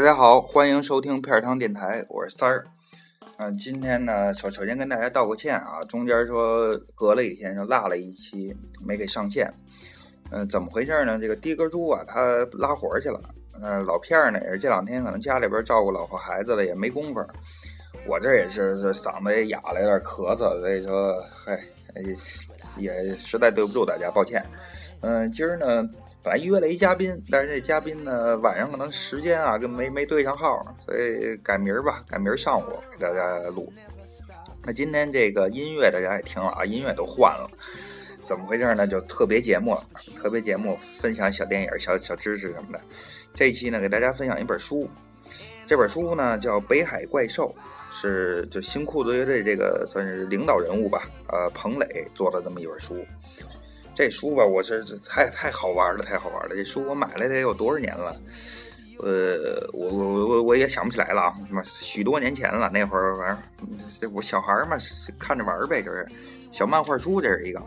大家好，欢迎收听片儿汤电台，我是三儿。嗯，今天呢，首首先跟大家道个歉啊，中间说隔了一天，就落了一期没给上线。嗯，怎么回事呢？这个的哥猪啊，他拉活去了。嗯，老片儿呢，也是这两天可能家里边照顾老婆孩子了，也没工夫。我这也是嗓子也哑了，有点咳嗽，所以说，嗨，也实在对不住大家，抱歉。嗯，今儿呢。本来约了一嘉宾，但是这嘉宾呢晚上可能时间啊跟没没对上号，所以改明儿吧，改明儿上午给大家录。那今天这个音乐大家也听了啊，音乐都换了，怎么回事呢？就特别节目，特别节目分享小电影、小小知识什么的。这一期呢给大家分享一本书，这本书呢叫《北海怪兽》，是就新裤子乐队这个算是领导人物吧，呃，彭磊做的这么一本书。这书吧，我是太太好玩了，太好玩了。这书我买了得有多少年了？呃，我我我我也想不起来了啊，什么许多年前了。那会儿反正我小孩嘛，看着玩呗，就是小漫画书，这是一个。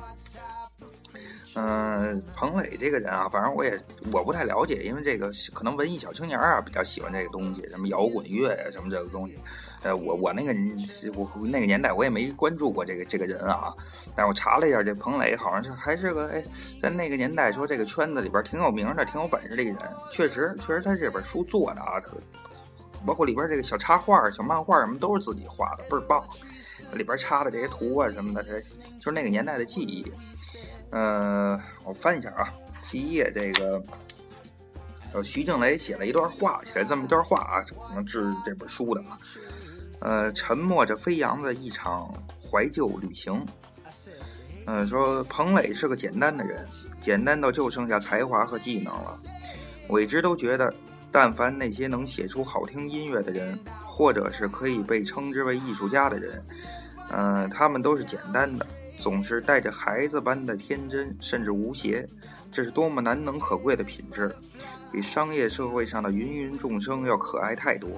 嗯，彭磊这个人啊，反正我也我不太了解，因为这个可能文艺小青年啊比较喜欢这个东西，什么摇滚乐呀，什么这个东西。呃，我我那个我那个年代我也没关注过这个这个人啊，但是我查了一下，这彭磊好像是还是个哎，在那个年代说这个圈子里边挺有名的、挺有本事的一个人。确实，确实他这本书做的啊，特包括里边这个小插画、小漫画什么都是自己画的，倍儿棒。里边插的这些图啊什么的，他就是那个年代的记忆。嗯，我翻一下啊，第一页这个，呃，徐静蕾写了一段话，写了这么一段话啊，可能致这本书的啊。呃，沉默着飞扬的一场怀旧旅行。嗯，说彭磊是个简单的人，简单到就剩下才华和技能了。我一直都觉得，但凡那些能写出好听音乐的人，或者是可以被称之为艺术家的人，嗯，他们都是简单的，总是带着孩子般的天真，甚至无邪。这是多么难能可贵的品质，比商业社会上的芸芸众生要可爱太多。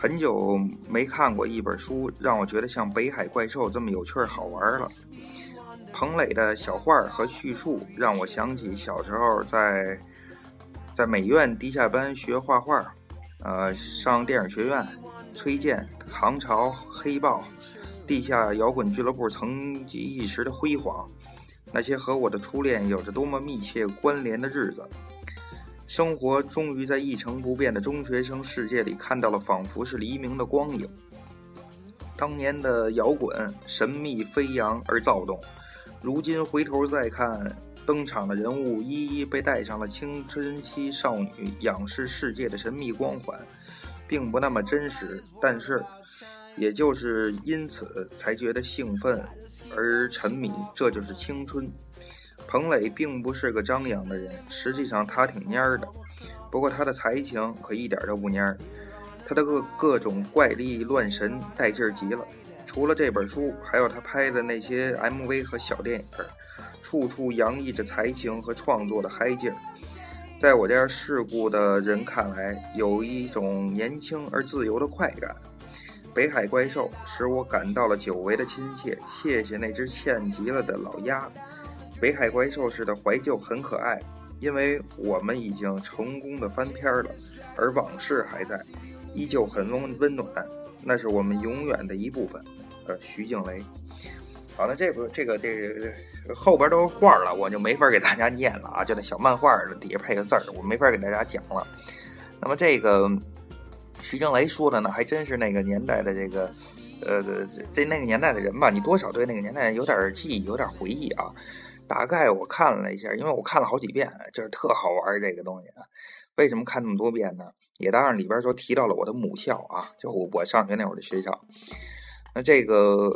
很久没看过一本书，让我觉得像《北海怪兽》这么有趣儿好玩了。彭磊的小画和叙述让我想起小时候在在美院地下班学画画，呃，上电影学院，崔健、唐朝、黑豹、地下摇滚俱乐部曾几一时的辉煌，那些和我的初恋有着多么密切关联的日子。生活终于在一成不变的中学生世界里看到了仿佛是黎明的光影。当年的摇滚神秘飞扬而躁动，如今回头再看，登场的人物一一被带上了青春期少女仰视世界的神秘光环，并不那么真实。但是，也就是因此才觉得兴奋而沉迷，这就是青春。彭磊并不是个张扬的人，实际上他挺蔫儿的。不过他的才情可一点都不蔫儿，他的各各种怪力乱神带劲儿极了。除了这本书，还有他拍的那些 MV 和小电影，处处洋溢着才情和创作的嗨劲儿。在我这样世故的人看来，有一种年轻而自由的快感。北海怪兽使我感到了久违的亲切。谢谢那只欠极了的老鸭。北海怪兽式的怀旧很可爱，因为我们已经成功的翻篇了，而往事还在，依旧很温温暖，那是我们永远的一部分。呃，徐静蕾。好，那这不这个这个后边都是画了，我就没法给大家念了啊，就那小漫画底下配个字儿，我没法给大家讲了。那么这个徐静蕾说的呢，还真是那个年代的这个，呃，这这那个年代的人吧，你多少对那个年代有点记忆，有点回忆啊。大概我看了一下，因为我看了好几遍，就是特好玩这个东西啊。为什么看那么多遍呢？也当然里边说提到了我的母校啊，就我我上学那会儿的学校。那这个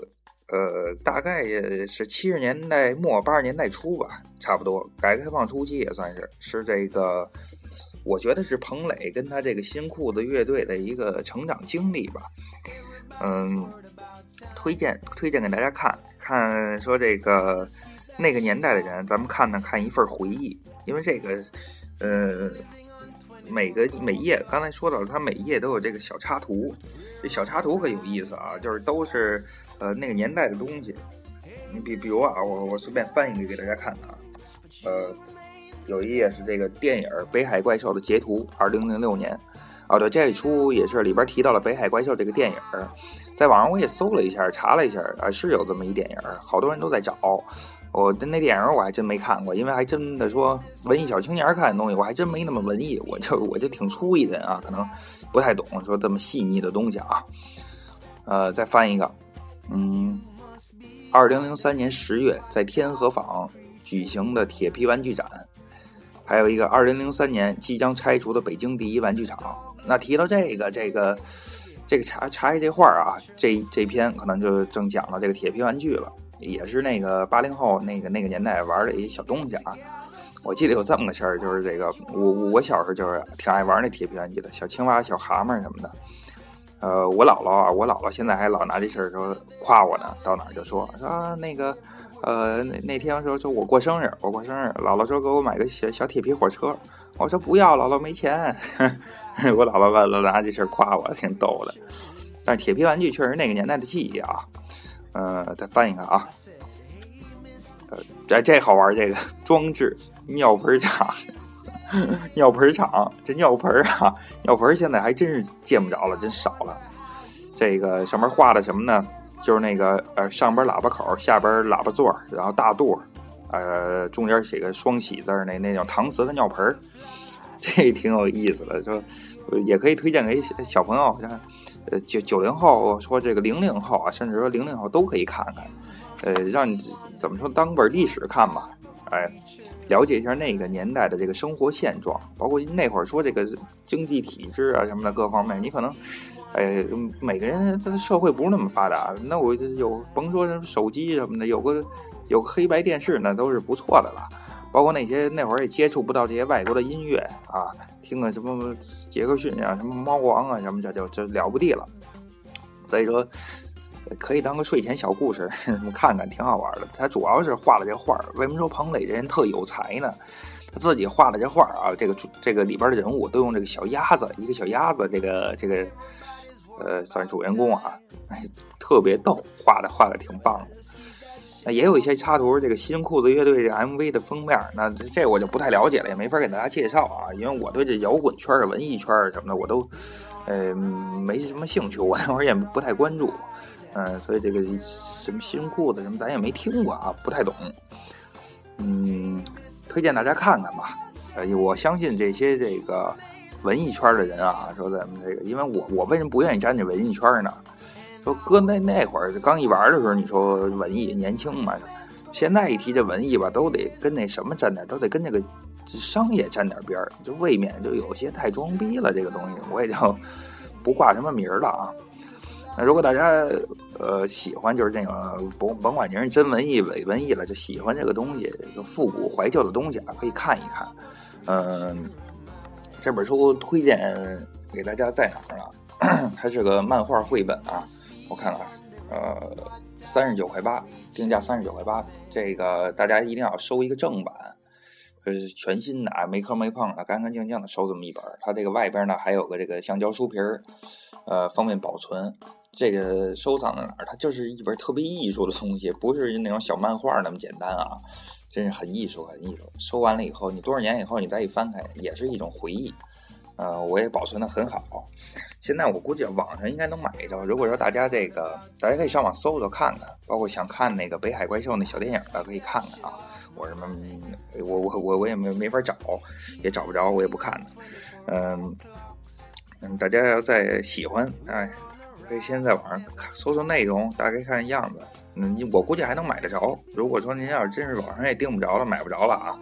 呃，大概是七十年代末八十年代初吧，差不多。改革开放初期也算是是这个，我觉得是彭磊跟他这个新裤子乐队的一个成长经历吧。嗯，推荐推荐给大家看看，说这个。那个年代的人，咱们看呢，看一份回忆，因为这个，呃，每个每页，刚才说到了，它每一页都有这个小插图，这小插图可有意思啊，就是都是呃那个年代的东西。你比比如啊，我我随便翻一个给大家看啊，呃，有一页是这个电影《北海怪兽》的截图，二零零六年。哦，对，这一出也是里边提到了《北海怪兽》这个电影，在网上我也搜了一下，查了一下，啊，是有这么一电影，好多人都在找。我的那电影我还真没看过，因为还真的说文艺小青年看的东西，我还真没那么文艺，我就我就挺粗一的啊，可能不太懂说这么细腻的东西啊。呃，再翻一个，嗯，二零零三年十月在天河坊举行的铁皮玩具展，还有一个二零零三年即将拆除的北京第一玩具厂。那提到这个这个这个查查一这画啊，这这篇可能就正讲了这个铁皮玩具了。也是那个八零后那个那个年代玩的一些小东西啊，我记得有这么个事儿，就是这个我我小时候就是挺爱玩那铁皮玩具的，小青蛙、小蛤蟆什么的。呃，我姥姥啊，我姥姥现在还老拿这事儿说夸我呢，到哪儿就说说那个呃那那天说说我过生日，我过生日，姥姥说给我买个小小铁皮火车，我说不要，姥姥没钱。我姥姥老老拿这事夸我，挺逗的。但是铁皮玩具确实那个年代的记忆啊。呃，再翻一看啊，呃，这这好玩这个装置尿盆厂，尿盆厂，这尿盆啊，尿盆现在还真是见不着了，真少了。这个上面画的什么呢？就是那个呃，上边喇叭口，下边喇叭座，然后大肚，呃，中间写个双喜字那那种搪瓷的尿盆这挺有意思的，说也可以推荐给小朋友，像。呃，九九零后说这个零零后啊，甚至说零零后都可以看看，呃，让你怎么说当本历史看吧，哎，了解一下那个年代的这个生活现状，包括那会儿说这个经济体制啊什么的各方面，你可能，哎，每个人他的社会不是那么发达，那我有甭说什么手机什么的，有个有个黑白电视那都是不错的了，包括那些那会儿也接触不到这些外国的音乐啊。听个什么杰克逊啊，什么猫王啊，什么这就就了不地了。所以说，可以当个睡前小故事 看看，挺好玩的。他主要是画了这画儿。为什么说彭磊这人特有才呢？他自己画的这画啊，这个这个里边的人物都用这个小鸭子，一个小鸭子，这个这个呃，算主人公啊，特别逗，画的画的挺棒的。那也有一些插图，这个新裤子乐队这 MV 的封面，那这我就不太了解了，也没法给大家介绍啊，因为我对这摇滚圈、文艺圈什么的，我都呃没什么兴趣，我那会儿也不太关注，嗯，所以这个什么新裤子什么咱也没听过啊，不太懂，嗯，推荐大家看看吧，呃，我相信这些这个文艺圈的人啊，说咱们这个，因为我我为什么不愿意沾这文艺圈呢？说搁那那会儿刚一玩的时候，你说文艺年轻嘛？现在一提这文艺吧，都得跟那什么沾点，都得跟这个商业沾点边儿，就未免就有些太装逼了。这个东西我也就不挂什么名儿了啊。那如果大家呃喜欢，就是这个甭甭管您是真文艺伪文艺了，就喜欢这个东西，就复古怀旧的东西啊，可以看一看。嗯，这本书推荐给大家在哪儿呢？它是个漫画绘本啊。我看啊，呃，三十九块八，定价三十九块八，这个大家一定要收一个正版，呃全新的啊，没磕没碰的，干干净净的收这么一本。它这个外边呢还有个这个橡胶书皮儿，呃，方便保存。这个收藏在哪儿？它就是一本特别艺术的东西，不是那种小漫画那么简单啊，真是很艺术，很艺术。收完了以后，你多少年以后你再一翻开，也是一种回忆。呃，我也保存的很好。现在我估计网上应该能买着。如果说大家这个，大家可以上网搜搜看看，包括想看那个北海怪兽那小电影的，可以看看啊。我什么，我我我我也没没法找，也找不着，我也不看。嗯嗯，大家要再喜欢，哎，可以先在网上搜搜内容，大概看样子。嗯，我估计还能买得着。如果说您要是真是网上也订不着了，买不着了啊。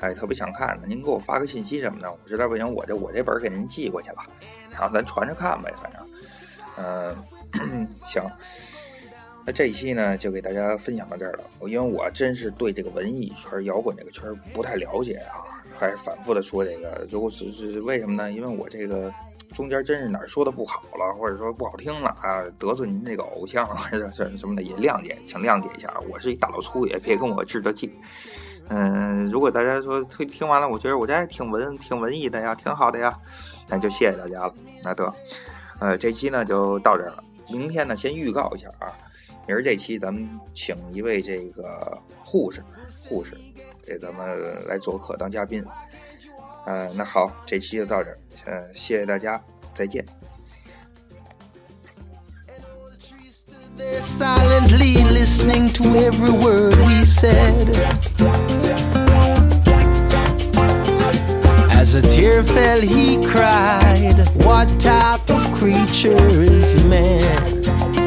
哎，特别想看的，您给我发个信息什么的，我实在不行，我这我这本给您寄过去了，然后咱传着看呗，反正，嗯，行，那这一期呢就给大家分享到这儿了。因为我真是对这个文艺圈、摇滚这个圈不太了解啊，还是反复的说这个，如果是是为什么呢？因为我这个中间真是哪儿说的不好了，或者说不好听了啊，得罪您这个偶像或者是什么的，也谅解，请谅解一下。我是一大老粗，也别跟我置这气。嗯，如果大家说听听完了，我觉得我这还挺文挺文艺的呀，挺好的呀，那就谢谢大家了。那得，呃，这期呢就到这儿了。明天呢，先预告一下啊，明儿这期咱们请一位这个护士，护士给咱们来做客当嘉宾。呃，那好，这期就到这儿，呃，谢谢大家，再见。There silently listening to every word we said. As a tear fell, he cried, What type of creature is man?